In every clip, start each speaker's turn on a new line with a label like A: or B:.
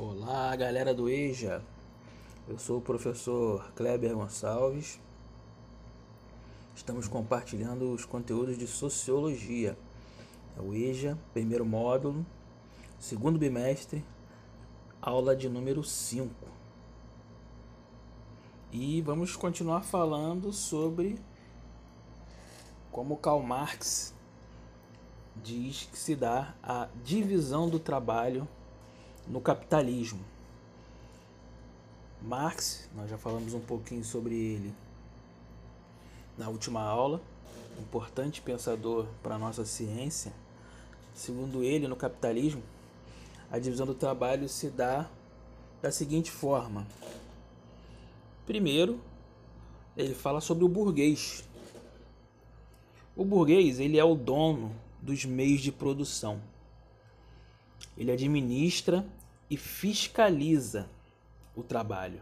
A: Olá, galera do EJA. Eu sou o professor Kleber Gonçalves. Estamos compartilhando os conteúdos de sociologia. É o EJA, primeiro módulo, segundo bimestre, aula de número 5. E vamos continuar falando sobre como Karl Marx diz que se dá a divisão do trabalho no capitalismo. Marx, nós já falamos um pouquinho sobre ele na última aula, importante pensador para a nossa ciência. Segundo ele, no capitalismo, a divisão do trabalho se dá da seguinte forma: primeiro, ele fala sobre o burguês. O burguês ele é o dono dos meios de produção. Ele administra e fiscaliza o trabalho.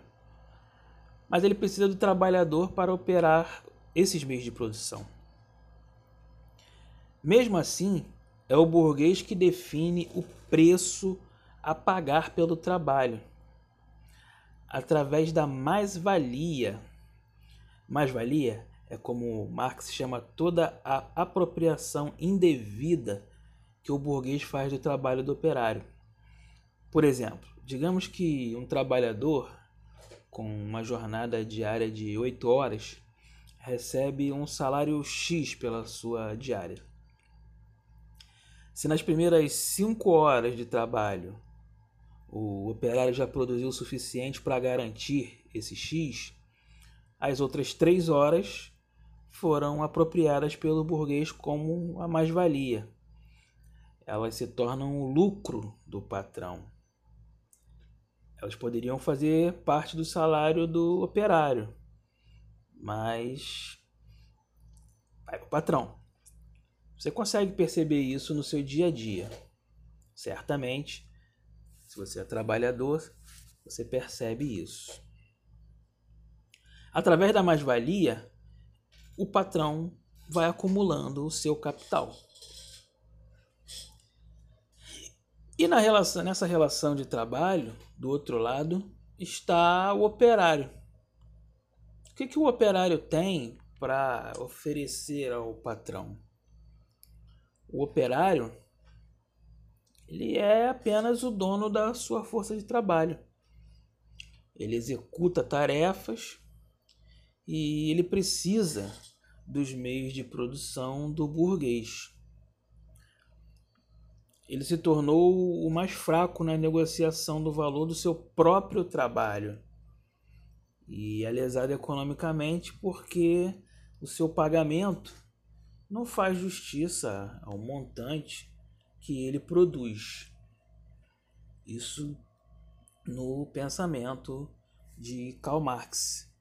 A: Mas ele precisa do trabalhador para operar esses meios de produção. Mesmo assim, é o burguês que define o preço a pagar pelo trabalho, através da mais-valia. Mais-valia é como Marx chama toda a apropriação indevida que o burguês faz do trabalho do operário. Por exemplo, digamos que um trabalhador com uma jornada diária de 8 horas recebe um salário X pela sua diária. Se nas primeiras 5 horas de trabalho o operário já produziu o suficiente para garantir esse X, as outras 3 horas foram apropriadas pelo burguês como a mais-valia. Elas se tornam o lucro do patrão. Elas poderiam fazer parte do salário do operário, mas vai para o patrão. Você consegue perceber isso no seu dia a dia. Certamente, se você é trabalhador, você percebe isso. Através da mais-valia, o patrão vai acumulando o seu capital. E na relação, nessa relação de trabalho, do outro lado, está o operário. O que, que o operário tem para oferecer ao patrão? O operário ele é apenas o dono da sua força de trabalho. Ele executa tarefas e ele precisa dos meios de produção do burguês ele se tornou o mais fraco na negociação do valor do seu próprio trabalho. E é lesado economicamente porque o seu pagamento não faz justiça ao montante que ele produz. Isso no pensamento de Karl Marx.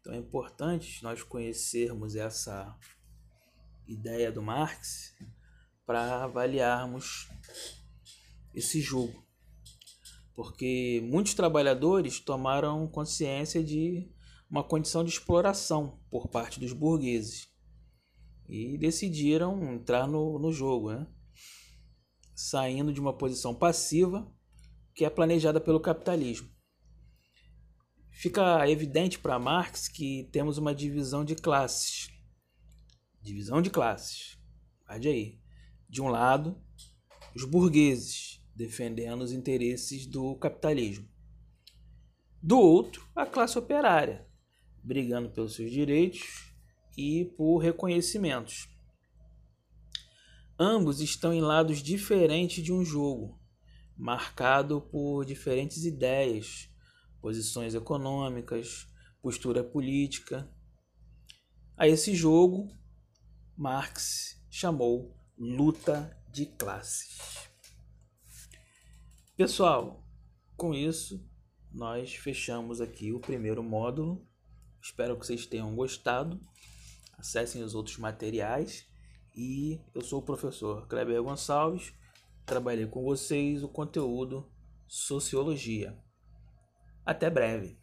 A: Então é importante nós conhecermos essa ideia do Marx para avaliarmos esse jogo. Porque muitos trabalhadores tomaram consciência de uma condição de exploração por parte dos burgueses e decidiram entrar no, no jogo, né? saindo de uma posição passiva que é planejada pelo capitalismo. Fica evidente para Marx que temos uma divisão de classes. Divisão de classes. Guarde aí. De um lado, os burgueses defendendo os interesses do capitalismo. Do outro, a classe operária, brigando pelos seus direitos e por reconhecimentos. Ambos estão em lados diferentes de um jogo, marcado por diferentes ideias, posições econômicas, postura política. A esse jogo, Marx chamou luta de classes. Pessoal, com isso nós fechamos aqui o primeiro módulo. Espero que vocês tenham gostado. Acessem os outros materiais e eu sou o professor Kleber Gonçalves. Trabalhei com vocês o conteúdo Sociologia. Até breve.